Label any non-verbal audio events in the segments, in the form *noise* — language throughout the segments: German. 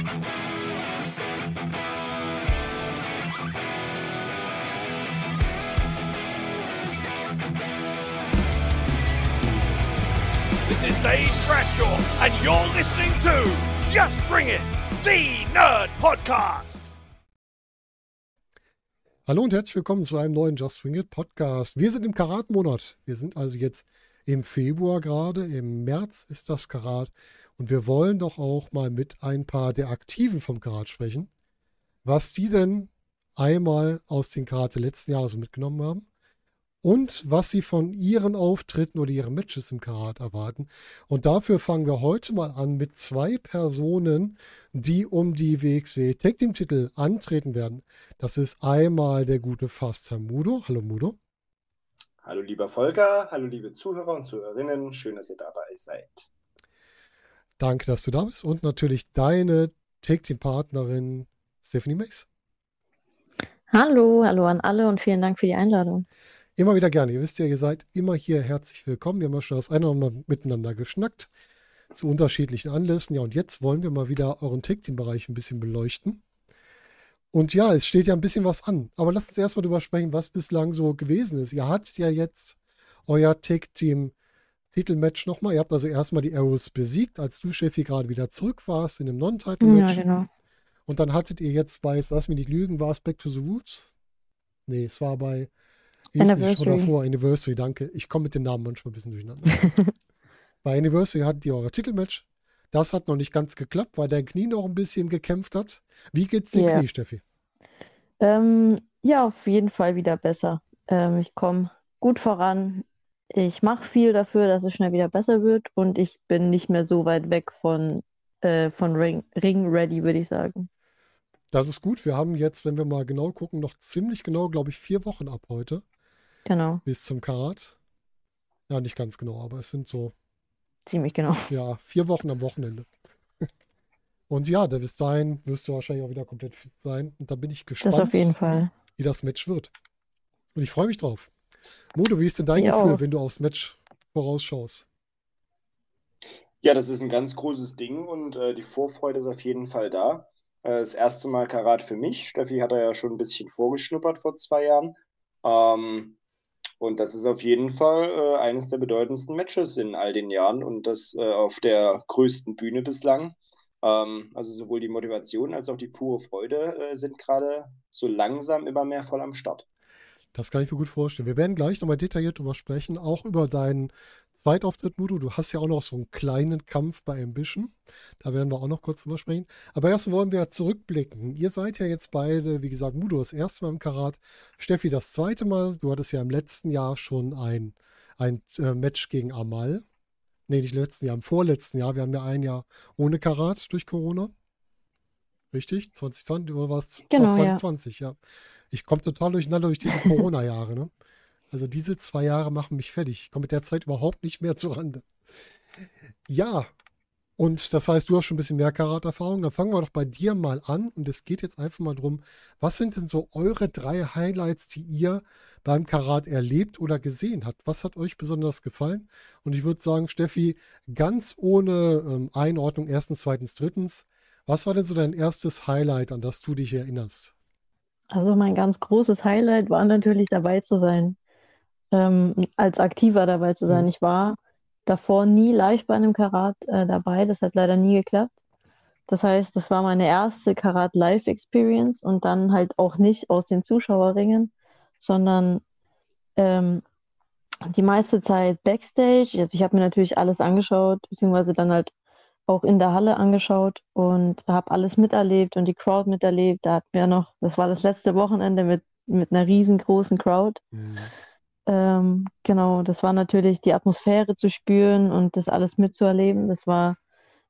This is Dave Bradshaw, and you're listening to Just Bring It, the Nerd Podcast. Hallo und herzlich willkommen zu einem neuen Just Bring It Podcast. Wir sind im Karat-Monat. Wir sind also jetzt im Februar gerade. Im März ist das Karat. Und wir wollen doch auch mal mit ein paar der Aktiven vom Karat sprechen. Was die denn einmal aus den Karat letzten Jahre so mitgenommen haben und was sie von ihren Auftritten oder ihren Matches im Karat erwarten. Und dafür fangen wir heute mal an mit zwei Personen, die um die WXW Tag Team Titel antreten werden. Das ist einmal der gute Fast Mudo. Hallo Mudo. Hallo lieber Volker, hallo liebe Zuhörer und Zuhörerinnen, schön, dass ihr dabei seid. Danke, dass du da bist und natürlich deine Tag Team Partnerin Stephanie Mace. Hallo, hallo an alle und vielen Dank für die Einladung. Immer wieder gerne. Ihr wisst ja, ihr seid immer hier herzlich willkommen. Wir haben ja schon das eine oder andere miteinander geschnackt zu unterschiedlichen Anlässen. Ja, und jetzt wollen wir mal wieder euren Tag-Team-Bereich ein bisschen beleuchten. Und ja, es steht ja ein bisschen was an. Aber lasst uns erstmal drüber sprechen, was bislang so gewesen ist. Ihr hattet ja jetzt euer Tag-Team-Titelmatch nochmal. Ihr habt also erstmal die Arrows besiegt, als du, Steffi, gerade wieder zurück warst in einem Non-Title-Match. Ja, genau. Und dann hattet ihr jetzt bei, jetzt lass mich nicht lügen, war es Back to the Roots? Nee, es war bei Hieß nicht davor, Anniversary, danke. Ich komme mit den Namen manchmal ein bisschen durcheinander. *laughs* Bei Anniversary hattet ihr euer Titelmatch. Das hat noch nicht ganz geklappt, weil dein Knie noch ein bisschen gekämpft hat. Wie geht's dem yeah. Knie, Steffi? Ähm, ja, auf jeden Fall wieder besser. Ähm, ich komme gut voran. Ich mache viel dafür, dass es schnell wieder besser wird und ich bin nicht mehr so weit weg von, äh, von Ring, Ring ready, würde ich sagen. Das ist gut. Wir haben jetzt, wenn wir mal genau gucken, noch ziemlich genau, glaube ich, vier Wochen ab heute. Genau. Bis zum Karat. Ja, nicht ganz genau, aber es sind so. Ziemlich genau. *laughs* Ja, vier Wochen am Wochenende. *laughs* Und ja, bis dahin wirst du wahrscheinlich auch wieder komplett fit sein. Und da bin ich gespannt, das auf jeden Fall. wie das Match wird. Und ich freue mich drauf. Modo, wie ist denn dein Ich Gefühl, wenn du aufs Match vorausschaust? Ja, das ist ein ganz großes Ding und äh, die Vorfreude ist auf jeden Fall da. Äh, das erste Mal Karat für mich. Steffi hat da ja schon ein bisschen vorgeschnuppert vor zwei Jahren. Ähm, und das ist auf jeden Fall äh, eines der bedeutendsten Matches in all den Jahren und das äh, auf der größten Bühne bislang. Ähm, also sowohl die Motivation als auch die pure Freude äh, sind gerade so langsam immer mehr voll am Start. Das kann ich mir gut vorstellen. Wir werden gleich nochmal detailliert drüber sprechen, auch über deinen Zweitauftritt, Mudo. Du hast ja auch noch so einen kleinen Kampf bei Ambition. Da werden wir auch noch kurz drüber sprechen. Aber erst wollen wir zurückblicken. Ihr seid ja jetzt beide, wie gesagt, Mudo das erste Mal im Karat, Steffi das zweite Mal. Du hattest ja im letzten Jahr schon ein, ein äh, Match gegen Amal. Nee, nicht letzten Jahr, im vorletzten Jahr. Wir haben ja ein Jahr ohne Karat durch Corona. Richtig? 2020 oder war es Genau, 2020? Ja. Ich komme total durcheinander durch diese *laughs* Corona-Jahre. Ne? Also diese zwei Jahre machen mich fertig. Ich komme mit der Zeit überhaupt nicht mehr zurande. Ja, und das heißt, du hast schon ein bisschen mehr Karaterfahrung. Dann fangen wir doch bei dir mal an. Und es geht jetzt einfach mal drum, was sind denn so eure drei Highlights, die ihr beim Karat erlebt oder gesehen habt? Was hat euch besonders gefallen? Und ich würde sagen, Steffi, ganz ohne ähm, Einordnung, erstens, zweitens, drittens, was war denn so dein erstes Highlight, an das du dich erinnerst? Also mein ganz großes Highlight war natürlich dabei zu sein, ähm, als Aktiver dabei zu sein. Mhm. Ich war davor nie live bei einem Karat äh, dabei, das hat leider nie geklappt. Das heißt, das war meine erste Karat Live Experience und dann halt auch nicht aus den Zuschauerringen, sondern ähm, die meiste Zeit Backstage. Also ich habe mir natürlich alles angeschaut, beziehungsweise dann halt auch in der Halle angeschaut und habe alles miterlebt und die Crowd miterlebt. Da hatten wir noch, das war das letzte Wochenende mit, mit einer riesengroßen Crowd. Ähm, genau, das war natürlich die Atmosphäre zu spüren und das alles mitzuerleben. Das war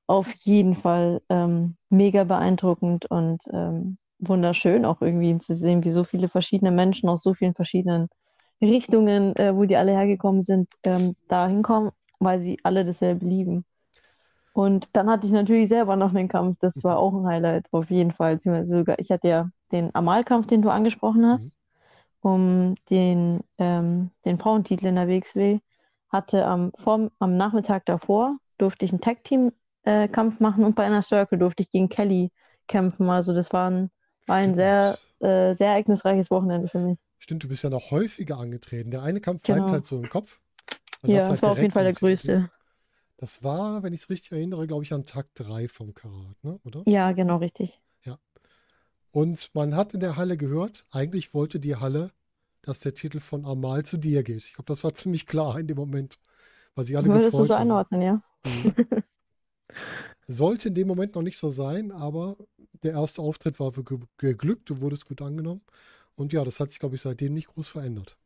auf jeden Fall ähm, mega beeindruckend und ähm, wunderschön auch irgendwie zu sehen, wie so viele verschiedene Menschen aus so vielen verschiedenen Richtungen, äh, wo die alle hergekommen sind, ähm, da hinkommen, weil sie alle dasselbe lieben. Und dann hatte ich natürlich selber noch einen Kampf, das war auch ein Highlight, auf jeden Fall. Sogar, ich hatte ja den Amalkampf, den du angesprochen hast, um den, ähm, den Frauentitel in der WXW. Hatte am, vorm, am Nachmittag davor, durfte ich ein Tag-Team äh, machen und bei einer Circle durfte ich gegen Kelly kämpfen. Also das war ein, war ein sehr, äh, sehr ereignisreiches Wochenende für mich. Stimmt, du bist ja noch häufiger angetreten. Der eine Kampf bleibt Genau. halt so im Kopf. Ja, das halt war auf jeden Fall der größte. Das war, wenn ich es richtig erinnere, glaube ich, an Tag 3 vom Karat, ne? oder? Ja, genau, richtig. Und man hat in der Halle gehört, eigentlich wollte die Halle, dass der Titel von Amal zu dir geht. Ich glaube, das war *laughs* ziemlich klar in dem Moment, weil sich alle Würdest du gefreut so haben. einordnen, ja? Mhm. Sollte in dem Moment noch nicht so sein, aber der erste Auftritt war ge- geglückt, du wurdest gut angenommen. Und ja, das hat sich, glaube ich, seitdem nicht groß verändert.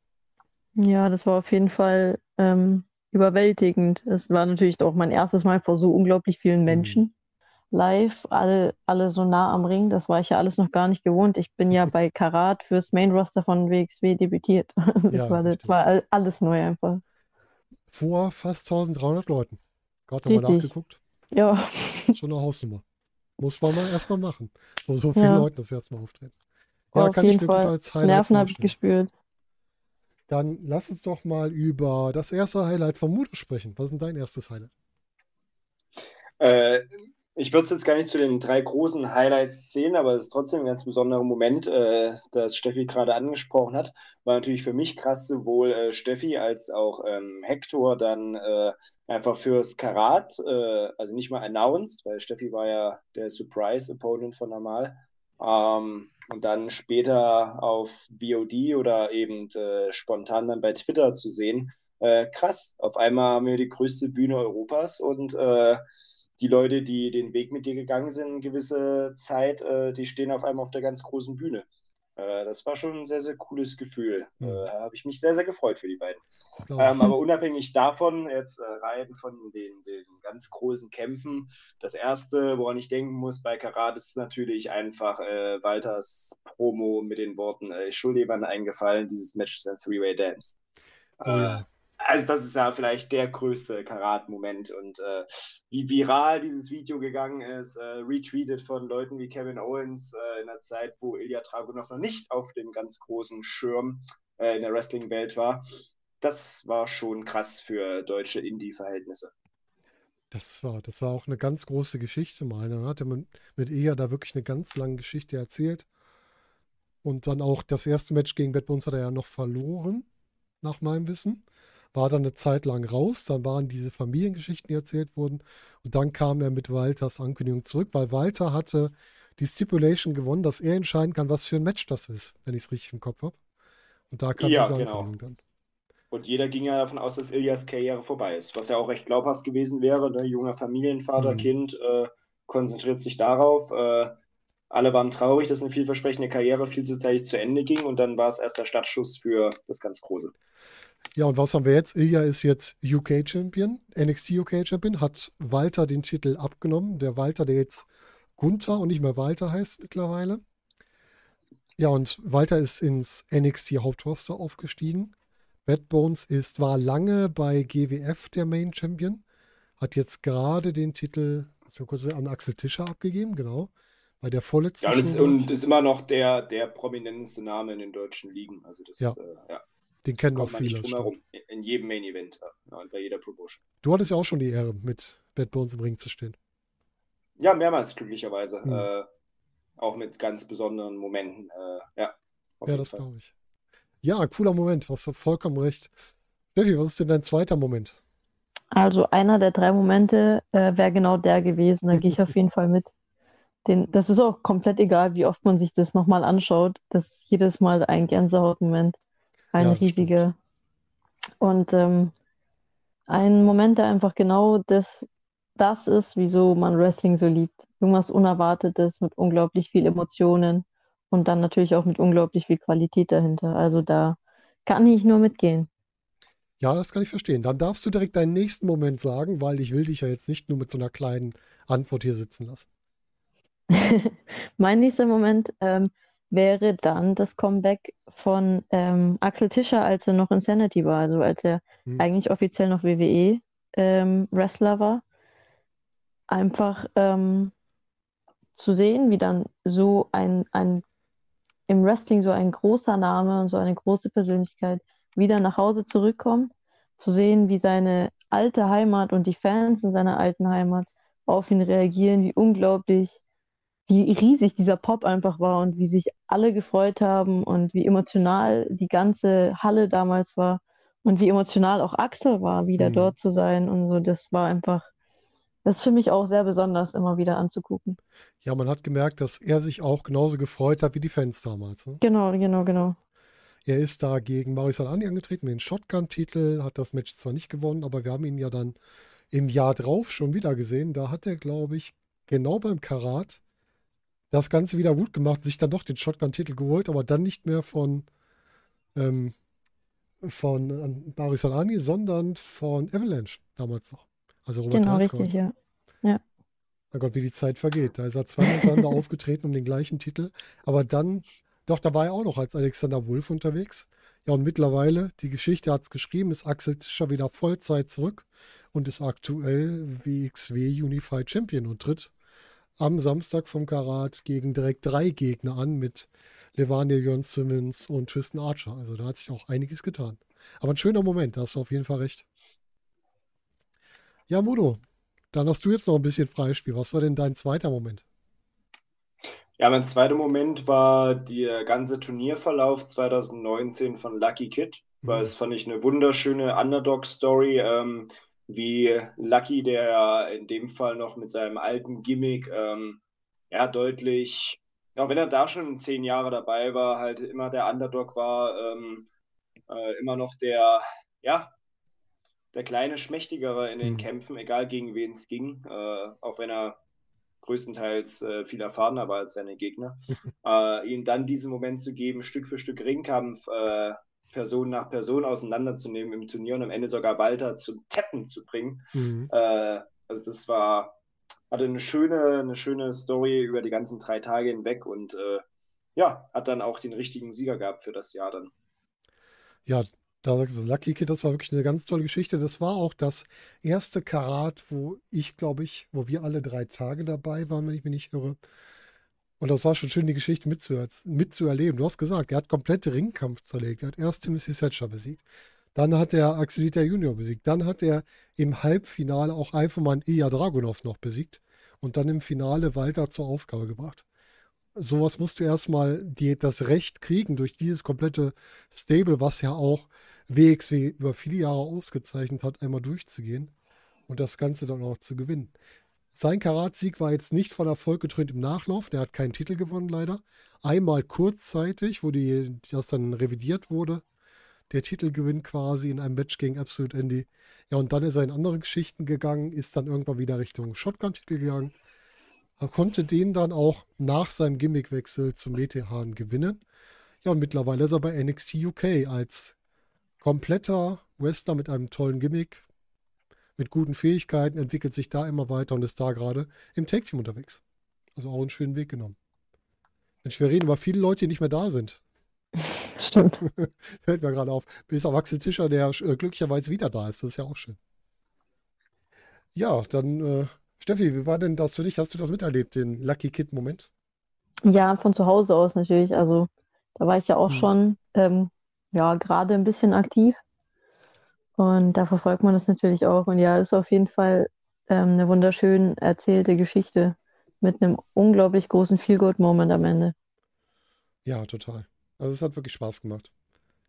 Ja, das war auf jeden Fall ähm, überwältigend. Es war natürlich auch mein erstes Mal vor so unglaublich vielen Mhm. Menschen live, alle, alle so nah am Ring. Das war ich ja alles noch gar nicht gewohnt. Ich bin ja *laughs* bei Karat fürs Main Roster von WXW debütiert. Also *laughs* das Ja, war, das war all- alles neu einfach. Vor fast 1300 Leuten. Gerade nochmal nachgeguckt. Ja, *laughs* Schon eine Hausnummer. Muss man mal erstmal machen. Vor so vielen Ja. Leuten das erste Mal auftreten. Ja, Ja, auf kann ich jeden mir gut Fall. als Highlight Nerven habe ich gespürt. Dann lass uns doch mal über das erste Highlight von Mudo sprechen. Was ist denn dein erstes Highlight? Äh, ich würde es jetzt gar nicht zu den drei großen Highlights zählen, aber es ist trotzdem ein ganz besonderer Moment, äh, das Steffi gerade angesprochen hat. War natürlich für mich krass, sowohl äh, Steffi als auch ähm, Hector dann äh, einfach fürs Karat, äh, also nicht mal announced, weil Steffi war ja der Surprise-Opponent von Amal. Ähm, und dann später auf VOD oder eben äh, spontan dann bei Twitter zu sehen. Äh, krass, auf einmal haben wir die größte Bühne Europas und äh, die Leute, die den Weg mit dir gegangen sind, eine gewisse Zeit, äh, die stehen auf einmal auf der ganz großen Bühne. Äh, das war schon ein sehr, sehr cooles Gefühl. Mhm. Äh, habe ich mich sehr, sehr gefreut für die beiden. Ähm, aber unabhängig davon, jetzt äh, rein von den, den ganz großen Kämpfen, das erste, woran ich denken muss bei Karat, ist natürlich einfach äh, Walters Promo mit den Worten: äh, Ich schulde jemanden eingefallen, dieses Match ist ein Three-Way Dance. Oh ja. Also, das ist ja vielleicht der größte Karat-Moment und äh, wie viral dieses Video gegangen ist, äh, retweetet von Leuten wie Kevin Owens äh, in der Zeit, wo Ilya Dragunov noch nicht auf dem ganz großen Schirm äh, in der Wrestling-Welt war. Das war schon krass für deutsche Indie-Verhältnisse. Das war, das war auch eine ganz große Geschichte mal. Dann hatte man mit Eya da wirklich eine ganz lange Geschichte erzählt. Und dann auch das erste Match gegen Bad Bones hat er ja noch verloren, nach meinem Wissen. War dann eine Zeit lang raus. Dann waren diese Familiengeschichten, die erzählt wurden. Und dann kam er mit Walters Ankündigung zurück, weil Walter hatte die Stipulation gewonnen, dass er entscheiden kann, was für ein Match das ist, wenn ich es richtig im Kopf habe. Und da kam Ja, diese genau. Ankündigung dann. Und jeder ging ja davon aus, dass Ilyas Karriere vorbei ist, was ja auch recht glaubhaft gewesen wäre. Ne? Junger Familienvater, Mhm. Kind, äh, konzentriert sich darauf. Äh, alle waren traurig, dass eine vielversprechende Karriere viel zu zeitig zu Ende ging und dann war es erst der Startschuss für das ganz Große. Ja, und was haben wir jetzt? Ilya ist jetzt UK-Champion, NXT UK-Champion, hat Walter den Titel abgenommen. Der Walter, der jetzt Gunther und nicht mehr Walter heißt mittlerweile. Ja, und Walter ist ins NXT-Hauptroster aufgestiegen. Bad Bones ist, war lange bei GWF der Main Champion, hat jetzt gerade den Titel kurz an Axel Tischer abgegeben, genau. Bei der vorletzten Ja, und ist, Show. und ist immer noch der, der prominenteste Name in den deutschen Ligen. Also das Ja. äh, ja, Den kennen auch viele. nicht das drum stimmt. herum. In jedem Main Event ja, und bei jeder Promotion. Du hattest ja auch schon die Ehre, mit Bad Bones im Ring zu stehen. Ja, mehrmals glücklicherweise. Hm. Äh, auch mit ganz besonderen Momenten. Äh, ja, Ja, das glaube ich. Ja, cooler Moment, hast du vollkommen recht. Steffi, was ist denn dein zweiter Moment? Also einer der drei Momente äh, wäre genau der gewesen. Da gehe ich auf *laughs* jeden Fall mit. Den, das ist auch komplett egal, wie oft man sich das nochmal anschaut. Das ist jedes Mal ein Gänsehautmoment. Ein Ja, das riesiger. Und ähm, ein Moment, der einfach genau das, das ist, wieso man Wrestling so liebt. Irgendwas Unerwartetes mit unglaublich viel Emotionen und dann natürlich auch mit unglaublich viel Qualität dahinter. Also da kann ich nur mitgehen. Ja, das kann ich verstehen. Dann darfst du direkt deinen nächsten Moment sagen, weil ich will dich ja jetzt nicht nur mit so einer kleinen Antwort hier sitzen lassen. *laughs* Mein nächster Moment ähm, wäre dann das Comeback von ähm, Axel Tischer, als er noch in Sanity war, also als er Hm. eigentlich offiziell noch WWE-Wrestler war. Einfach ähm, zu sehen, wie dann so ein, ein im Wrestling so ein großer Name und so eine große Persönlichkeit wieder nach Hause zurückkommt, zu sehen, wie seine alte Heimat und die Fans in seiner alten Heimat auf ihn reagieren, wie unglaublich, wie riesig dieser Pop einfach war und wie sich alle gefreut haben und wie emotional die ganze Halle damals war und wie emotional auch Axel war, wieder Mhm. dort zu sein und so. Das war einfach, das ist für mich auch sehr besonders, immer wieder anzugucken. Ja, man hat gemerkt, dass er sich auch genauso gefreut hat wie die Fans damals. Ne? Genau, genau, genau. Er ist da gegen Maurice Alani angetreten, mit dem Shotgun-Titel, hat das Match zwar nicht gewonnen, aber wir haben ihn ja dann im Jahr drauf schon wieder gesehen. Da hat er, glaube ich, genau beim Karat das Ganze wieder gut gemacht, sich dann doch den Shotgun-Titel geholt, aber dann nicht mehr von, ähm, von Maurice Alani, sondern von Avalanche damals noch. Also Robert Genau, richtig, ja. Mein Gott, wie die Zeit vergeht. Da ist er zweimal hintereinander *laughs* aufgetreten um den gleichen Titel. Aber dann, doch, da war er auch noch als Alexander Wolf unterwegs. Ja, und mittlerweile, die Geschichte hat es geschrieben, ist Axel Tischer wieder Vollzeit zurück und ist aktuell WXW Unified Champion und tritt am Samstag vom Karat gegen direkt drei Gegner an mit Levania Jörn Simmons und Tristan Archer. Also da hat sich auch einiges getan. Aber ein schöner Moment, da hast du auf jeden Fall recht. Ja, Mudo, dann hast du jetzt noch ein bisschen Freispiel. Was war denn dein zweiter Moment? Ja, mein zweiter Moment war der ganze Turnierverlauf 2019 von Lucky Kid. Weil Mhm. es fand ich eine wunderschöne Underdog-Story, ähm, wie Lucky, der in dem Fall noch mit seinem alten Gimmick, ähm, ja, deutlich, ja, wenn er da schon zehn Jahre dabei war, halt immer der Underdog war, ähm, äh, immer noch der, ja, der kleine Schmächtigere in den Mhm. Kämpfen, egal gegen wen es ging, äh, auch wenn er größtenteils äh, viel erfahrener war als seine Gegner, *laughs* äh, ihm dann diesen Moment zu geben, Stück für Stück Ringkampf, äh, Person nach Person auseinanderzunehmen im Turnier und am Ende sogar Walter zum Tappen zu bringen. Mhm. Äh, also das war, hatte eine schöne, eine schöne Story über die ganzen drei Tage hinweg und äh, ja, hat dann auch den richtigen Sieger gehabt für das Jahr dann. Ja, da Lucky Kid, das war wirklich eine ganz tolle Geschichte. Das war auch das erste Karat, wo ich, glaube ich, wo wir alle drei Tage dabei waren, wenn ich mich nicht irre. Und das war schon schön, die Geschichte mitzuer mitzuerleben. Du hast gesagt, er hat komplette Ringkampf zerlegt. Er hat erst Timothy Thatcher besiegt. Dann hat er Axelita Junior besiegt. Dann hat er im Halbfinale auch einen Ilya Dragunov noch besiegt. Und dann im Finale Walter zur Aufgabe gebracht. Sowas musst du erstmal die, das Recht kriegen durch dieses komplette Stable, was ja auch WXW über viele Jahre ausgezeichnet hat, einmal durchzugehen und das Ganze dann auch zu gewinnen. Sein Karatsieg war jetzt nicht von Erfolg getrönt im Nachlauf. Der hat keinen Titel gewonnen, leider. Einmal kurzzeitig, wo die, das dann revidiert wurde. Der Titelgewinn quasi in einem Match gegen Absolute Andy. Ja, und dann ist er in andere Geschichten gegangen, ist dann irgendwann wieder Richtung Shotgun-Titel gegangen. Er konnte den dann auch nach seinem Gimmickwechsel zum Metehan gewinnen. Ja, und mittlerweile ist er bei NXT UK als kompletter Wrestler mit einem tollen Gimmick, mit guten Fähigkeiten, entwickelt sich da immer weiter und ist da gerade im Tag Team unterwegs. Also auch einen schönen Weg genommen. Mensch, wir reden über viele Leute, die nicht mehr da sind. *laughs* Stimmt. *laughs* Fällt mir gerade auf. Bis auf Axel Tischer, der äh, glücklicherweise wieder da ist. Das ist ja auch schön. Ja, dann, äh, Steffi, wie war denn das für dich? Hast du das miterlebt, den Lucky Kid-Moment? Ja, von zu Hause aus natürlich. Also da war ich ja auch Mhm. schon ähm, ja gerade ein bisschen aktiv und da verfolgt man das natürlich auch. Und ja, ist auf jeden Fall ähm, eine wunderschön erzählte Geschichte mit einem unglaublich großen Feel-Good-Moment am Ende. Ja, total. Also es hat wirklich Spaß gemacht,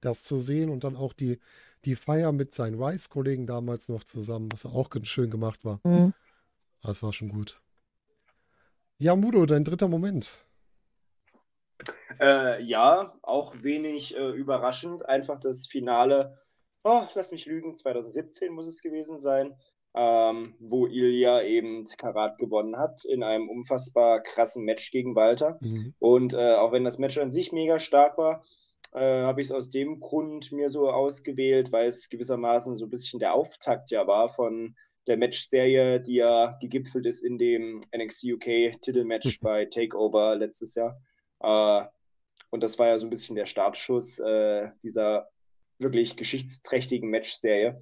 das zu sehen und dann auch die, die Feier mit seinen Rice-Kollegen damals noch zusammen, was auch ganz schön gemacht war. Mhm. Das war schon gut. Ja, Mudo, dein dritter Moment. Äh, ja, auch wenig äh, überraschend. Einfach das Finale, oh, lass mich lügen, 2017 muss es gewesen sein, ähm, wo Ilya eben Karat gewonnen hat in einem unfassbar krassen Match gegen Walter. Mhm. Und äh, auch wenn das Match an sich mega stark war, äh, habe ich es aus dem Grund mir so ausgewählt, weil es gewissermaßen so ein bisschen der Auftakt ja war von der Matchserie, die ja gegipfelt ist in dem NXT UK Titelmatch *laughs* bei Takeover letztes Jahr. Äh, und das war ja so ein bisschen der Startschuss äh, dieser wirklich geschichtsträchtigen Matchserie.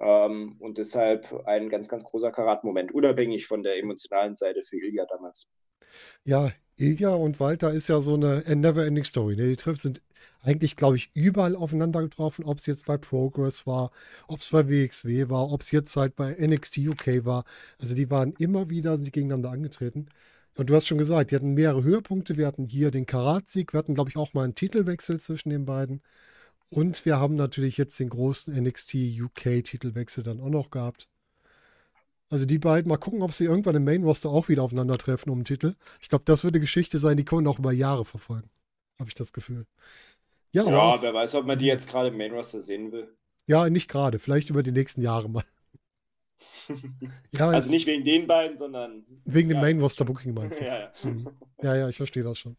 Ähm, und deshalb ein ganz, ganz großer Karat-Moment, unabhängig von der emotionalen Seite für Ilya damals. Ja, Ilja und Walter ist ja so eine never-ending Story. Ne? Die Trips sind eigentlich, glaube ich, überall aufeinander getroffen, ob es jetzt bei Progress war, ob es bei WXW war, ob es jetzt halt bei NXT UK war. Also die waren immer wieder sind gegeneinander angetreten. Und du hast schon gesagt, die hatten mehrere Höhepunkte. Wir hatten hier den Karat-Sieg, wir hatten, glaube ich, auch mal einen Titelwechsel zwischen den beiden. Und wir haben natürlich jetzt den großen NXT UK-Titelwechsel dann auch noch gehabt. Also die beiden, mal gucken, ob sie irgendwann im Main-Roster auch wieder aufeinandertreffen um den Titel. Ich glaube, das wird eine Geschichte sein, die können wir auch über Jahre verfolgen. Habe ich das Gefühl. Ja, ja wer weiß, ob man die jetzt gerade im Main-Roster sehen will. Ja, nicht gerade. Vielleicht über die nächsten Jahre mal. *laughs* ja, also nicht wegen den beiden, sondern. Wegen ja. dem Main-Roster-Booking meinst du? *laughs* ja, ja. Hm. ja, ja, ich verstehe das schon.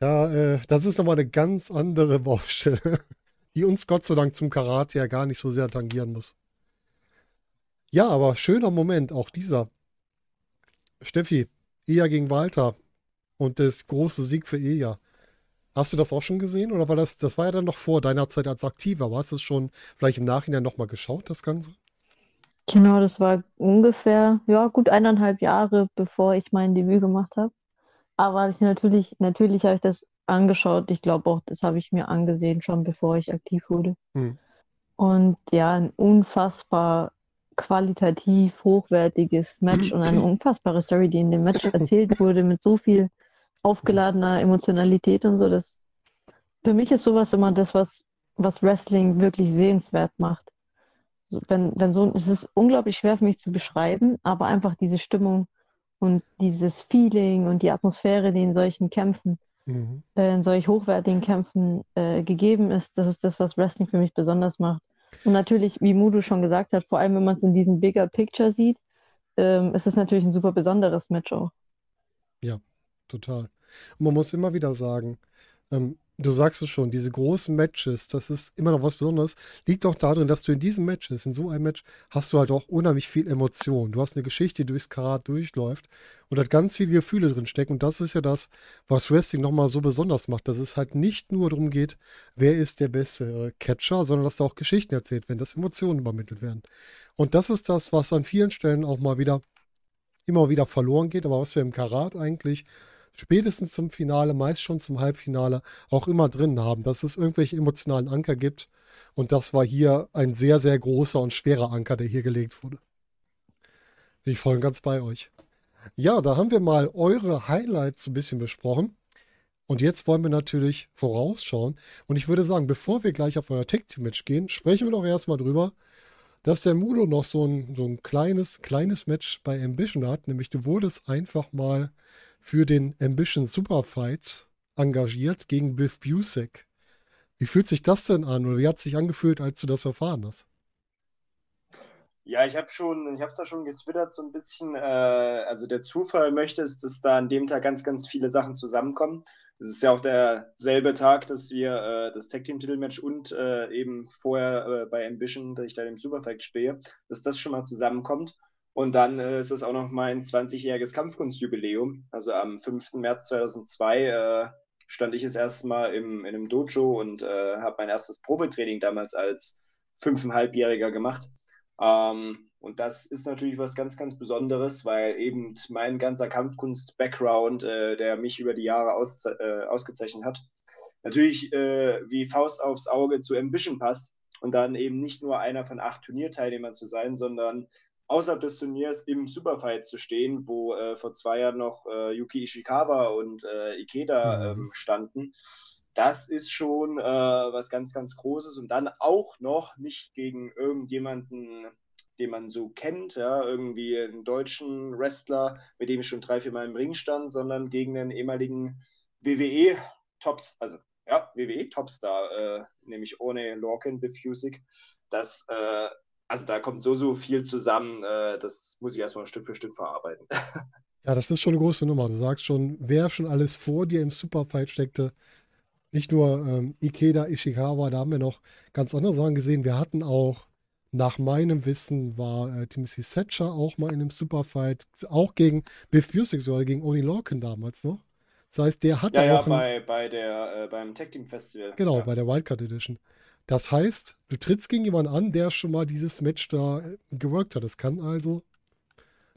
Ja, äh, das ist nochmal eine ganz andere *laughs* Baustelle, die uns Gott sei Dank zum Karate ja gar nicht so sehr tangieren muss. Ja, aber schöner Moment, auch dieser. Steffi, Eja gegen Walter und das große Sieg für Eja. Hast du das auch schon gesehen oder war das, das war ja dann noch vor deiner Zeit als Aktiver? War es schon vielleicht im Nachhinein nochmal geschaut, das Ganze? Genau, das war ungefähr, ja, gut eineinhalb Jahre, bevor ich mein Debüt gemacht habe. Aber ich natürlich, natürlich habe ich das angeschaut. Ich glaube auch, das habe ich mir angesehen, schon bevor ich aktiv wurde. Hm. Und ja, ein unfassbar qualitativ hochwertiges Match *clears throat* und eine unfassbare Story, die in dem Match *laughs* erzählt wurde, mit so viel aufgeladener Emotionalität und so. Das, für mich ist sowas immer das, was, was Wrestling wirklich sehenswert macht. So, wenn, wenn so, es ist unglaublich schwer für mich zu beschreiben, aber einfach diese Stimmung und dieses Feeling und die Atmosphäre, die in solchen Kämpfen, mhm. äh, in solch hochwertigen Kämpfen äh, gegeben ist, das ist das, was Wrestling für mich besonders macht. Und natürlich, wie Mudu schon gesagt hat, vor allem wenn man es in diesem Bigger Picture sieht, ähm, ist es natürlich ein super besonderes Match auch. Ja, total. Und man muss immer wieder sagen, ähm, du sagst es schon, diese großen Matches, das ist immer noch was Besonderes, liegt auch darin, dass du in diesen Matches, in so einem Match, hast du halt auch unheimlich viel Emotion. Du hast eine Geschichte, die durchs Karat durchläuft und hat ganz viele Gefühle drin stecken. Und das ist ja das, was Wrestling nochmal so besonders macht, dass es halt nicht nur darum geht, wer ist der beste Catcher, sondern dass da auch Geschichten erzählt werden, dass Emotionen übermittelt werden. Und das ist das, was an vielen Stellen auch mal wieder immer wieder verloren geht, aber was wir im Karat eigentlich spätestens zum Finale, meist schon zum Halbfinale, auch immer drin haben, dass es irgendwelche emotionalen Anker gibt. Und das war hier ein sehr, sehr großer und schwerer Anker, der hier gelegt wurde. Bin ich voll und ganz bei euch. Ja, da haben wir mal eure Highlights ein bisschen besprochen. Und jetzt wollen wir natürlich vorausschauen. Und ich würde sagen, bevor wir gleich auf euer Tag-Team-Match gehen, sprechen wir doch erstmal drüber, dass der Mudo noch so ein, so ein kleines, kleines Match bei Ambition hat. Nämlich du wurdest einfach mal für den Ambition Superfight engagiert gegen Biff Busek. Wie fühlt sich das denn an oder wie hat es sich angefühlt, als du das erfahren hast? Ja, ich habe schon, ich habe es da schon getwittert so ein bisschen. Äh, also der Zufall möchte es, dass da an dem Tag ganz, ganz viele Sachen zusammenkommen. Es ist ja auch derselbe Tag, dass wir äh, das Tag Team Titelmatch und äh, eben vorher äh, bei Ambition, dass ich da im Superfight stehe, dass das schon mal zusammenkommt. Und dann äh, ist es auch noch mein 20-jähriges Kampfkunstjubiläum. Also am 5. März 2002 äh, stand ich das erste Mal im, in einem Dojo und äh, habe mein erstes Probetraining damals als fünfeinhalbjähriger gemacht. Ähm, und das ist natürlich was ganz, ganz Besonderes, weil eben mein ganzer Kampfkunst-Background, äh, der mich über die Jahre aus, äh, ausgezeichnet hat, natürlich äh, wie Faust aufs Auge zu Ambition passt und dann eben nicht nur einer von acht Turnierteilnehmern zu sein, sondern außerhalb des Turniers im Superfight zu stehen, wo äh, vor zwei Jahren noch äh, Yuki Ishikawa und äh, Ikeda mhm. ähm, standen. Das ist schon äh, was ganz, ganz Großes. Und dann auch noch nicht gegen irgendjemanden, den man so kennt, ja, irgendwie einen deutschen Wrestler, mit dem ich schon drei, vier Mal im Ring stand, sondern gegen einen ehemaligen WWE-Tops, also ja, WWE-Topstar, äh, nämlich ohne Lorcan Befusig. Das äh, also da kommt so, so viel zusammen, äh, das muss ich erstmal Stück für Stück verarbeiten. *laughs* ja, das ist schon eine große Nummer. Du sagst schon, wer schon alles vor dir im Superfight steckte. Nicht nur ähm, Ikeda, Ishikawa, da haben wir noch ganz andere Sachen gesehen. Wir hatten auch, nach meinem Wissen, war äh, Timothy Thatcher auch mal in einem Superfight, auch gegen Biff Music, sogar gegen Oni Lorcan damals noch. Das heißt, der hatte ja, auch. Ja, bei, bei der, äh, beim Tag Team Festival. Genau, ja. bei der Wildcard Edition. Das heißt, du trittst gegen jemanden an, der schon mal dieses Match da äh, geworkt hat. Das kann also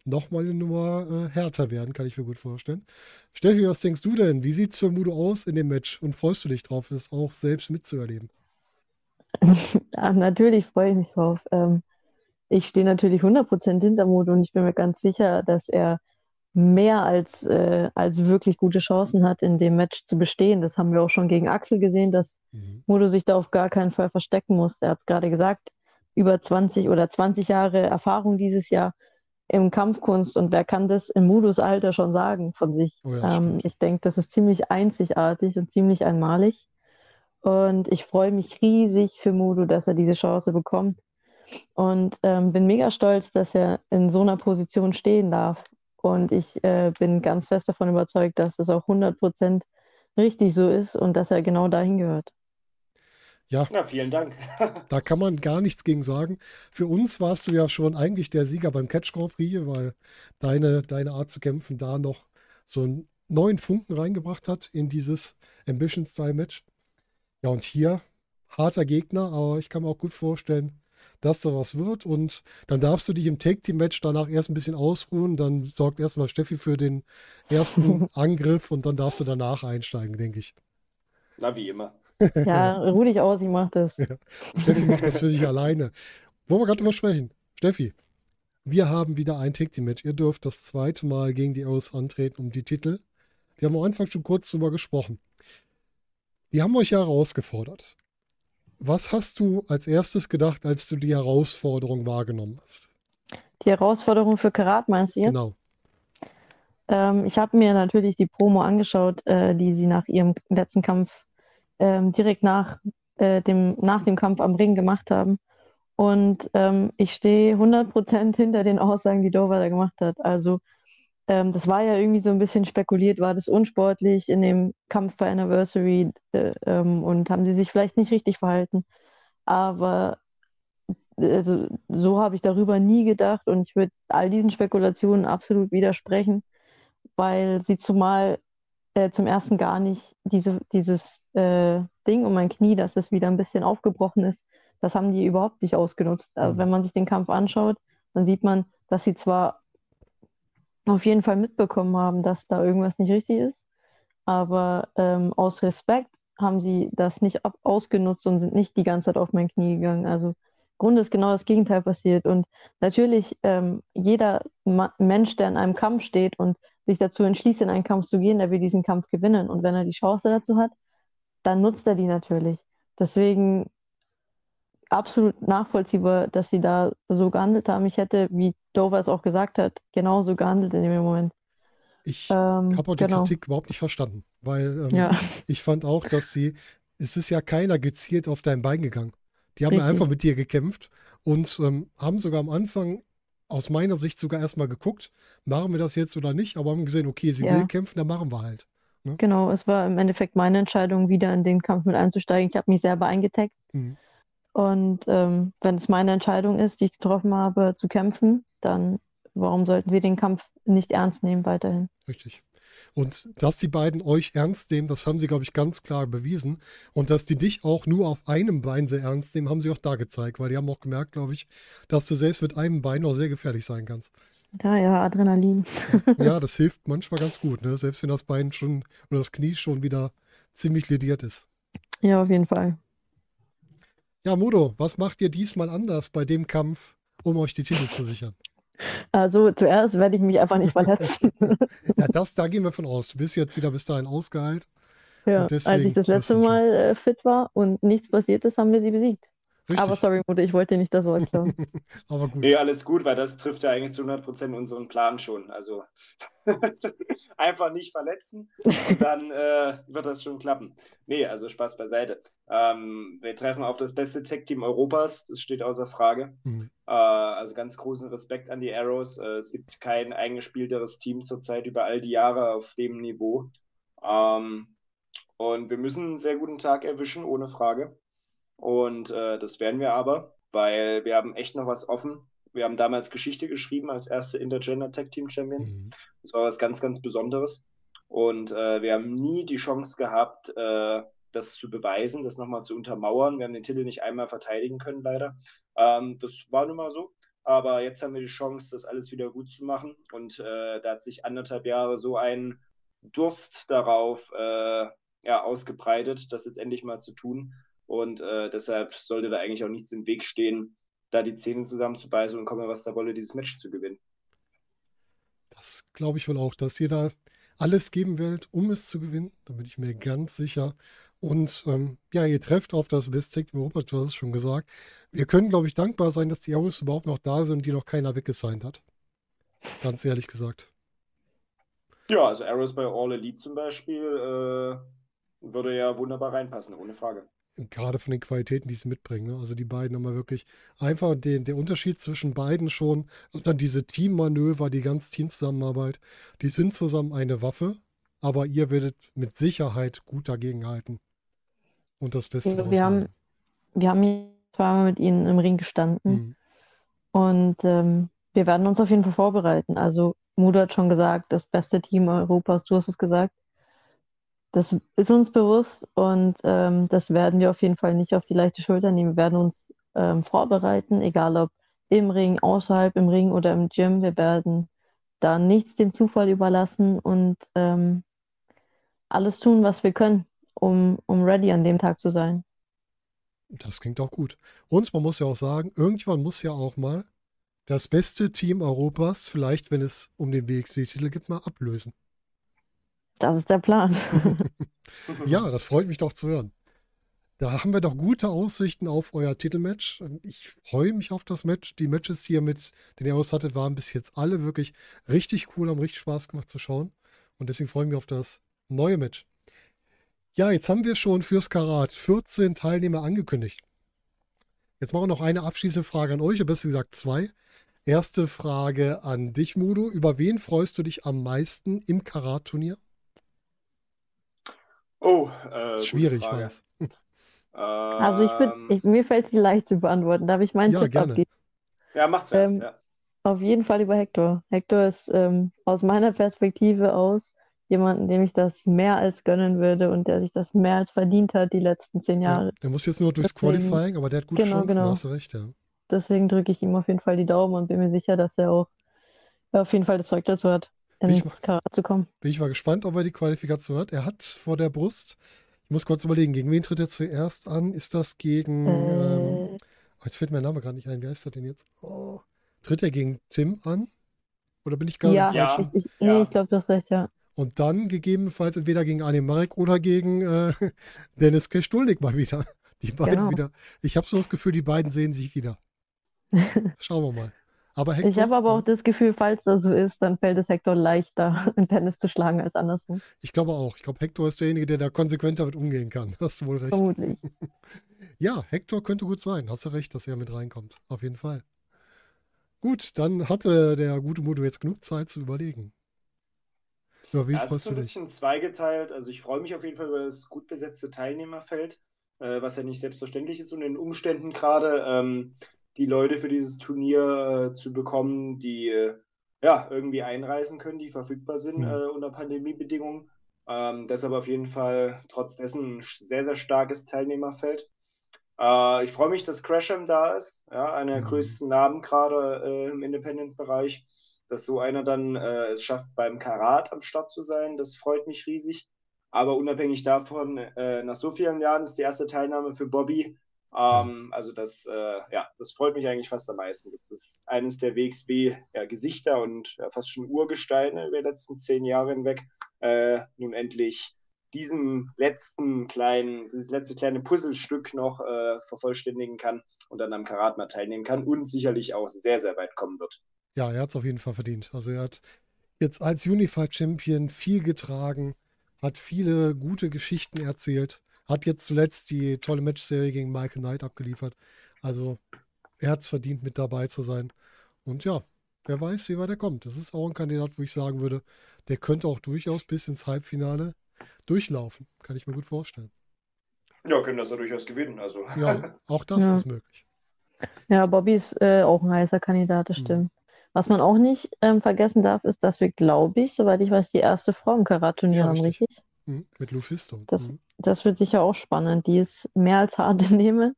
nochmal eine Nummer äh, härter werden, kann ich mir gut vorstellen. Steffi, was denkst du denn? Wie sieht Mudo aus in dem Match und freust du dich drauf, das auch selbst mitzuerleben? *laughs* Ja, natürlich freue ich mich drauf. Ähm, ich stehe natürlich 100% hinter Mudo und ich bin mir ganz sicher, dass er mehr als, äh, als wirklich gute Chancen hat, in dem Match zu bestehen. Das haben wir auch schon gegen Axel gesehen, dass mhm. Mudo sich da auf gar keinen Fall verstecken muss. Er hat es gerade gesagt, über 20 oder 20 Jahre Erfahrung dieses Jahr im Kampfkunst und wer kann das in Mudos Alter schon sagen von sich? Oh ja, ähm, ich denke, das ist ziemlich einzigartig und ziemlich einmalig. Und ich freue mich riesig für Mudo, dass er diese Chance bekommt. Und ähm, bin mega stolz, dass er in so einer Position stehen darf. Und ich äh, bin ganz fest davon überzeugt, dass es auch 100% richtig so ist und dass er genau dahin gehört. Ja, ja, vielen Dank. *laughs* da kann man gar nichts gegen sagen. Für uns warst du ja schon eigentlich der Sieger beim Catch Grand Prix, weil deine, deine Art zu kämpfen da noch so einen neuen Funken reingebracht hat in dieses Ambition-Style-Match. Ja, und hier harter Gegner, aber ich kann mir auch gut vorstellen, dass da was wird. Und dann darfst du dich im Take-Team-Match danach erst ein bisschen ausruhen. Dann sorgt erstmal Steffi für den ersten *laughs* Angriff und dann darfst du danach einsteigen, denke ich. Na, wie immer. *laughs* Ja, ruh dich aus, ich mach das. Ja. Steffi macht das für sich alleine. Wollen wir gerade drüber sprechen? Steffi, wir haben wieder ein Take-Team-Match. Ihr dürft das zweite Mal gegen die Aus antreten um die Titel. Wir haben am Anfang schon kurz drüber gesprochen. Die haben euch ja herausgefordert. Was hast du als erstes gedacht, als du die Herausforderung wahrgenommen hast? Die Herausforderung für Karat meinst du jetzt? Genau. Ähm, ich habe mir natürlich die Promo angeschaut, äh, die sie nach ihrem letzten Kampf ähm, direkt nach, äh, dem, nach dem Kampf am Ring gemacht haben. Und ähm, ich stehe 100% hinter den Aussagen, die Dover da gemacht hat. Also ähm, das war ja irgendwie so ein bisschen spekuliert, war das unsportlich in dem Kampf bei Anniversary äh, ähm, und haben sie sich vielleicht nicht richtig verhalten. Aber also, so habe ich darüber nie gedacht und ich würde all diesen Spekulationen absolut widersprechen, weil sie zumal äh, zum ersten gar nicht diese, dieses äh, Ding um mein Knie, dass es wieder ein bisschen aufgebrochen ist, das haben die überhaupt nicht ausgenutzt. Also, wenn man sich den Kampf anschaut, dann sieht man, dass sie zwar auf jeden Fall mitbekommen haben, dass da irgendwas nicht richtig ist. Aber ähm, aus Respekt haben sie das nicht ausgenutzt und sind nicht die ganze Zeit auf mein Knie gegangen. Also im Grunde ist genau das Gegenteil passiert. Und natürlich, ähm, jeder Ma Mensch, der in einem Kampf steht und sich dazu entschließt, in einen Kampf zu gehen, der will diesen Kampf gewinnen. Und wenn er die Chance dazu hat, dann nutzt er die natürlich. Deswegen absolut nachvollziehbar, dass sie da so gehandelt haben. Ich hätte, wie Dover es auch gesagt hat, genauso gehandelt in dem Moment. Ich ähm, habe auch die genau. Kritik überhaupt nicht verstanden, weil ähm, ja. ich fand auch, dass sie, es ist ja keiner gezielt auf dein Bein gegangen. Die haben Richtig. einfach mit dir gekämpft und ähm, haben sogar am Anfang aus meiner Sicht sogar erstmal geguckt, machen wir das jetzt oder nicht, aber haben gesehen, okay, sie ja. will kämpfen, dann machen wir halt. Ne? Genau, es war im Endeffekt meine Entscheidung, wieder in den Kampf mit einzusteigen. Ich habe mich selber eingetaggt. Mhm. Und ähm, wenn es meine Entscheidung ist, die ich getroffen habe, zu kämpfen, dann warum sollten sie den Kampf nicht ernst nehmen weiterhin? Richtig. Und dass die beiden euch ernst nehmen, das haben sie, glaube ich, ganz klar bewiesen. Und dass die dich auch nur auf einem Bein sehr ernst nehmen, haben sie auch da gezeigt, weil die haben auch gemerkt, glaube ich, dass du selbst mit einem Bein auch sehr gefährlich sein kannst. Ja, ja, Adrenalin. ja, *laughs* das hilft manchmal ganz gut, ne? selbst wenn das Bein schon oder das Knie schon wieder ziemlich lediert ist. Ja, auf jeden Fall. Ja, Modo, was macht ihr diesmal anders bei dem Kampf, um euch die Titel zu sichern? Also zuerst werde ich mich einfach nicht verletzen. *laughs* ja, das, da gehen wir von aus. Du bist jetzt wieder bis dahin ausgeheilt. Ja, als ich das letzte Mal äh, fit war und nichts passiert ist, haben wir sie besiegt. Richtig. Aber sorry, Mutter, ich wollte nicht das Wort klauen. *laughs* Aber gut. Nee, alles gut, weil das trifft ja eigentlich zu 100% unseren Plan schon. Also *laughs* einfach nicht verletzen und dann äh, wird das schon klappen. Nee, also Spaß beiseite. Ähm, wir treffen auf das beste Tech-Team Europas, das steht außer Frage. Mhm. Äh, also ganz großen Respekt an die Arrows. Äh, es gibt kein eingespielteres Team zurzeit über all die Jahre auf dem Niveau. Ähm, und wir müssen einen sehr guten Tag erwischen, ohne Frage. Und äh, das werden wir aber, weil wir haben echt noch was offen. Wir haben damals Geschichte geschrieben als erste Intergender Tag Team Champions. Mhm. Das war was ganz, ganz Besonderes. Und äh, wir haben nie die Chance gehabt, äh, das zu beweisen, das nochmal zu untermauern. Wir haben den Titel nicht einmal verteidigen können, leider. Ähm, das war nun mal so. Aber jetzt haben wir die Chance, das alles wieder gut zu machen. Und äh, da hat sich anderthalb Jahre so ein Durst darauf äh, ja, ausgebreitet, das jetzt endlich mal zu tun. Und äh, deshalb sollte da eigentlich auch nichts im Weg stehen, da die Zähne zusammenzubeißen und kommen, was da wolle, dieses Match zu gewinnen. Das glaube ich wohl auch, dass jeder alles geben wird, um es zu gewinnen. Da bin ich mir ganz sicher. Und ähm, ja, ihr trefft auf das Best Tag Robert, du hast es schon gesagt. Wir können, glaube ich, dankbar sein, dass die Arrows überhaupt noch da sind die noch keiner weggesigned hat. Ganz ehrlich gesagt. Ja, also Arrows bei All Elite zum Beispiel äh, würde ja wunderbar reinpassen, ohne Frage. Gerade von den Qualitäten, die sie mitbringen. Ne? Also die beiden haben wir wirklich einfach den, der Unterschied zwischen beiden schon und dann diese Teammanöver, die ganze Teamzusammenarbeit, die sind zusammen eine Waffe, aber ihr werdet mit Sicherheit gut dagegenhalten. Und das Beste also wir haben, wir haben zweimal mit ihnen im Ring gestanden mhm. und ähm, wir werden uns auf jeden Fall vorbereiten. Also Mudo hat schon gesagt, das beste Team Europas, du hast es gesagt. Das ist uns bewusst und ähm, das werden wir auf jeden Fall nicht auf die leichte Schulter nehmen. Wir werden uns ähm, vorbereiten, egal ob im Ring, außerhalb im Ring oder im Gym. Wir werden da nichts dem Zufall überlassen und ähm, alles tun, was wir können, um, um ready an dem Tag zu sein. Das klingt auch gut. Und man muss ja auch sagen, irgendjemand muss ja auch mal das beste Team Europas, vielleicht wenn es um den WXW-Titel geht, mal ablösen. Das ist der Plan. *laughs* ja, das freut mich doch zu hören. Da haben wir doch gute Aussichten auf euer Titelmatch. Ich freue mich auf das Match. Die Matches hier mit den ihr hattet, waren bis jetzt alle wirklich richtig cool, haben richtig Spaß gemacht zu schauen. Und deswegen freue ich mich auf das neue Match. Ja, jetzt haben wir schon fürs Karat 14 Teilnehmer angekündigt. Jetzt machen wir noch eine abschließende Frage an euch, oder besser gesagt zwei. Erste Frage an dich, Mudo. Über wen freust du dich am meisten im Karat-Turnier? Oh, äh, schwierig, ich weiß. Also ich bin, ich, mir fällt es leicht zu beantworten. Darf ich meinen ja, Tipp gerne. abgeben? Ja, mach zuerst, Ähm, ja. Auf jeden Fall über Hector. Hector ist ähm, aus meiner Perspektive aus jemanden, dem ich das mehr als gönnen würde und der sich das mehr als verdient hat die letzten zehn Ja, Jahre. der muss jetzt nur durchs Deswegen- Qualifying, aber der hat gute Genau, Chancen, genau. hast du recht, ja. Deswegen drücke ich ihm auf jeden Fall die Daumen und bin mir sicher, dass er auch ja, auf jeden Fall das Zeug dazu hat, Bin ich ins Karat zu kommen. Bin ich mal gespannt, ob er die Qualifikation hat. Er hat vor der Brust, ich muss kurz überlegen, gegen wen tritt er zuerst an? Ist das gegen, ähm, Äh, oh, jetzt fällt mein Name gerade nicht ein, wie heißt er denn jetzt? Oh, tritt er gegen Tim an? Oder bin ich gerade ja, im Ja. Ich, ich, nee, Ja. ich glaube, du hast recht, ja. Und dann gegebenenfalls entweder gegen Arne Marek oder gegen äh, *laughs* Dennis Kestulnik mal wieder. Die beiden Genau. wieder. Ich habe so das Gefühl, die beiden sehen sich wieder. *laughs* Schauen wir mal. Aber Hector, Ich habe aber auch ja, das Gefühl, falls das so ist, dann fällt es Hector leichter, *laughs* einen Tennis zu schlagen als andersrum. ich glaube auch. Ich glaube, Hector ist derjenige, der da konsequenter mit umgehen kann. *laughs* Hast du wohl recht. Vermutlich. *laughs* Ja, Hector könnte gut sein. Hast du recht, dass er mit reinkommt. Auf jeden Fall. Gut, dann hatte der gute Mudo jetzt genug Zeit zu überlegen. Über wen Ja, es ist freust so du ein dich? bisschen zweigeteilt. Also ich freue mich auf jeden Fall über das gut besetzte Teilnehmerfeld, äh, was ja nicht selbstverständlich ist und in den Umständen gerade ähm, die Leute für dieses Turnier äh, zu bekommen, die äh, ja irgendwie einreisen können, die verfügbar sind Mhm. äh, unter Pandemiebedingungen. Ähm, deshalb auf jeden Fall trotz dessen ein sehr, sehr starkes Teilnehmerfeld. Äh, ich freue mich, dass Crasham da ist, ja, einer der Mhm. größten Namen gerade äh, im Independent-Bereich dass so einer dann es schafft, beim Karat am Start zu sein. Das freut mich riesig. Aber unabhängig davon, äh, nach so vielen Jahren ist die erste Teilnahme für Bobby. Ähm, also das, äh, ja, das freut mich eigentlich fast am meisten, dass das eines der WXW-Gesichter und ja, fast schon Urgesteine über die letzten zehn Jahre hinweg äh, nun endlich diesen letzten kleinen, dieses letzte kleine Puzzlestück noch äh, vervollständigen kann und dann am Karat mal teilnehmen kann und sicherlich auch sehr, sehr weit kommen wird. Ja, er hat es auf jeden Fall verdient. Also er hat jetzt als Unified Champion viel getragen, hat viele gute Geschichten erzählt, hat jetzt zuletzt die tolle Matchserie gegen Michael Knight abgeliefert. Also er hat es verdient, mit dabei zu sein. Und ja, wer weiß, wie weit er kommt. Das ist auch ein Kandidat, wo ich sagen würde, der könnte auch durchaus bis ins Halbfinale durchlaufen. Kann ich mir gut vorstellen. Ja, können das ja durchaus gewinnen. Also. Ja, *laughs* auch das Ja. ist möglich. Ja, Bobby ist äh, auch ein heißer Kandidat, das Mhm. stimmt. Was man auch nicht ähm, vergessen darf, ist, dass wir, glaube ich, soweit ich weiß, die erste Frau im Karat-Turnier Ja, haben, richtig. richtig? Mhm. Mit Lufisto. Das- Mhm. Das wird sicher auch spannend. Die ist mehr als hart im Nehmen.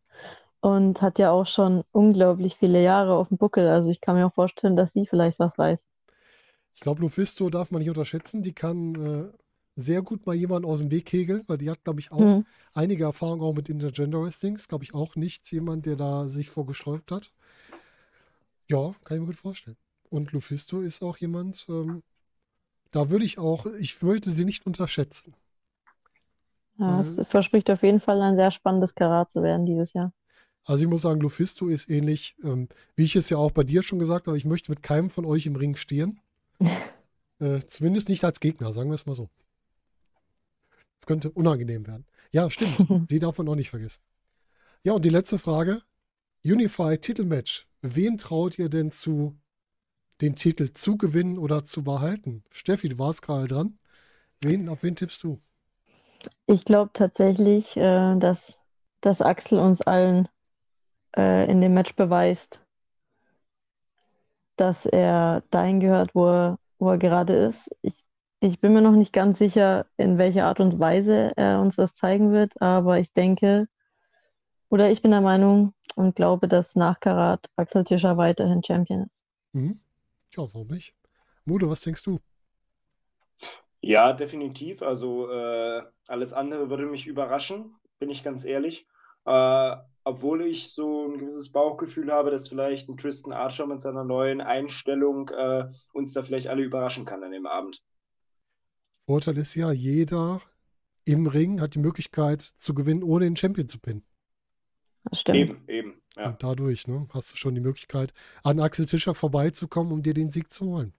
und hat ja auch schon unglaublich viele Jahre auf dem Buckel. Also ich kann mir auch vorstellen, dass sie vielleicht was reißt. Ich glaube, Lufisto darf man nicht unterschätzen. Die kann äh, sehr gut mal jemanden aus dem Weg kegeln, weil die hat, glaube ich, auch Mhm. einige Erfahrungen auch mit Intergender Wrestlings. Glaube ich auch nicht jemand, der da sich vorgesträubt hat. Ja, kann ich mir gut vorstellen. Und Lufisto ist auch jemand, ähm, da würde ich auch, ich möchte sie nicht unterschätzen. Ja, Mhm. es verspricht auf jeden Fall ein sehr spannendes Karat zu werden dieses Jahr. Also ich muss sagen, Lufisto ist ähnlich, ähm, wie ich es ja auch bei dir schon gesagt habe, ich möchte mit keinem von euch im Ring stehen. *laughs* äh, zumindest nicht als Gegner, sagen wir es mal so. Es könnte unangenehm werden. Ja, stimmt. *laughs* Sie darf man auch nicht vergessen. Ja, und die letzte Frage. Unified Titelmatch. Wem traut ihr denn zu, den Titel zu gewinnen oder zu behalten? Steffi, du warst gerade dran. Wen, auf wen tippst du? Ich glaube tatsächlich, äh, dass, dass Axel uns allen äh, in dem Match beweist, dass er dahin gehört, wo er, wo er gerade ist. Ich, ich bin mir noch nicht ganz sicher, in welcher Art und Weise er uns das zeigen wird, aber ich denke, oder ich bin der Meinung und glaube, dass nach Karat Axel Tischer weiterhin Champion ist. Mhm. Ja, warum nicht? Mude, was denkst du? Ja, definitiv. Also äh, alles andere würde mich überraschen, bin ich ganz ehrlich. Äh, obwohl ich so ein gewisses Bauchgefühl habe, dass vielleicht ein Tristan Archer mit seiner neuen Einstellung äh, uns da vielleicht alle überraschen kann an dem Abend. Vorteil ist ja, jeder im Ring hat die Möglichkeit zu gewinnen, ohne den Champion zu pinnen. Das stimmt. Eben, eben. Ja. Und dadurch ne, hast du schon die Möglichkeit, an Axel Tischer vorbeizukommen, um dir den Sieg zu holen.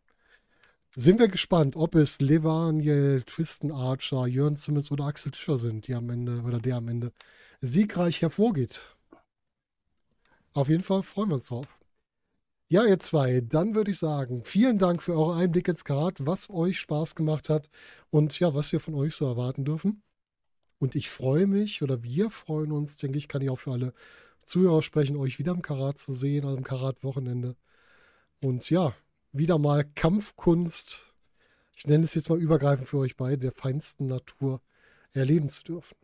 Sind wir gespannt, ob es Levaniel, Tristan Archer, Jörn Simmons oder Axel Tischer sind, die am Ende oder der am Ende siegreich hervorgeht. Auf jeden Fall freuen wir uns drauf. Ja, ihr zwei, dann würde ich sagen, vielen Dank für eure Einblicke ins Karat, was euch Spaß gemacht hat und ja, was wir von euch so erwarten dürfen. Und ich freue mich oder wir freuen uns, denke ich, kann ich auch für alle Zuhörer sprechen, euch wieder im Karat zu sehen, also im Karat-Wochenende. Und ja, wieder mal Kampfkunst, ich nenne es jetzt mal übergreifend für euch beide, der feinsten Natur erleben zu dürfen.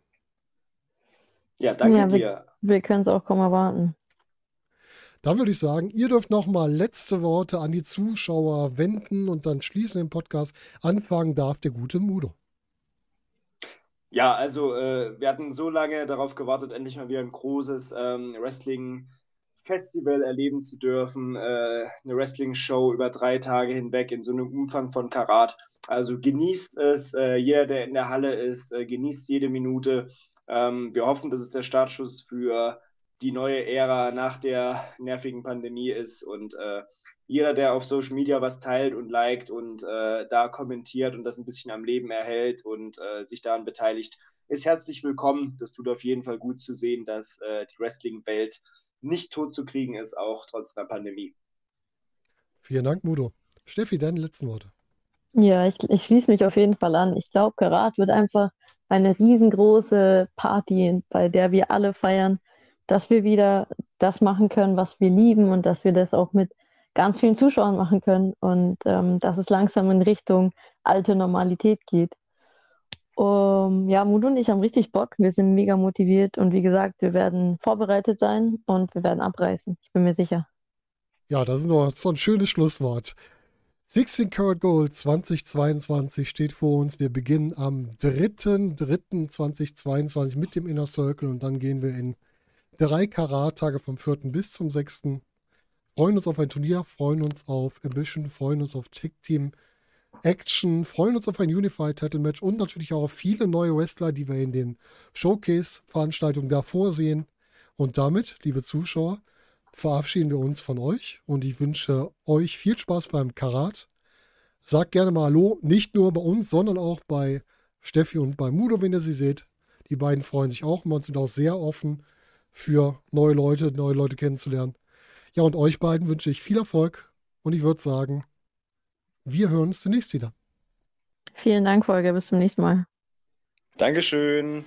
Ja, danke Ja, wir- dir. Wir können es auch kaum erwarten. Dann würde ich sagen, ihr dürft nochmal letzte Worte an die Zuschauer wenden und dann schließen den Podcast. Anfangen darf der gute Mudo. Ja, also äh, wir hatten so lange darauf gewartet, endlich mal wieder ein großes ähm, Wrestling-Festival erleben zu dürfen. Äh, eine Wrestling-Show über drei Tage hinweg in so einem Umfang von Karat. Also genießt es, äh, jeder, der in der Halle ist, äh, genießt jede Minute. Ähm, wir hoffen, dass es der Startschuss für die neue Ära nach der nervigen Pandemie ist und äh, jeder, der auf Social Media was teilt und liked und äh, da kommentiert und das ein bisschen am Leben erhält und äh, sich daran beteiligt, ist herzlich willkommen. Das tut auf jeden Fall gut zu sehen, dass die Wrestling-Welt nicht tot zu kriegen ist, auch trotz der Pandemie. Vielen Dank, Mudo. Steffi, deine letzten Worte. Ja, ich, ich schließe mich auf jeden Fall an. Ich glaube, Karat wird einfach eine riesengroße Party, bei der wir alle feiern, dass wir wieder das machen können, was wir lieben und dass wir das auch mit ganz vielen Zuschauern machen können und ähm, dass es langsam in Richtung alte Normalität geht. Um, ja, Mudo und ich haben richtig Bock. Wir sind mega motiviert und wie gesagt, wir werden vorbereitet sein und wir werden abreißen. Ich bin mir sicher. Ja, das ist noch so ein schönes Schlusswort. 16 Karat Gold 2022 steht vor uns. Wir beginnen am 3.3.2022 mit dem Inner Circle und dann gehen wir in drei Karat-Tage vom 4. bis zum 6. Freuen uns auf ein Turnier, freuen uns auf Ambition, freuen uns auf Tag Team Action, freuen uns auf ein Unified Title Match und natürlich auch auf viele neue Wrestler, die wir in den Showcase-Veranstaltungen davor sehen. Und damit, liebe Zuschauer, verabschieden wir uns von euch und ich wünsche euch viel Spaß beim Karat. Sagt gerne mal Hallo, nicht nur bei uns, sondern auch bei Steffi und bei Mudo, wenn ihr sie seht. Die beiden freuen sich auch immer und sind auch sehr offen für neue Leute, neue Leute kennenzulernen. Ja, und euch beiden wünsche ich viel Erfolg und ich würde sagen, wir hören uns zunächst wieder. Vielen Dank, Folge. Bis zum nächsten Mal. Dankeschön.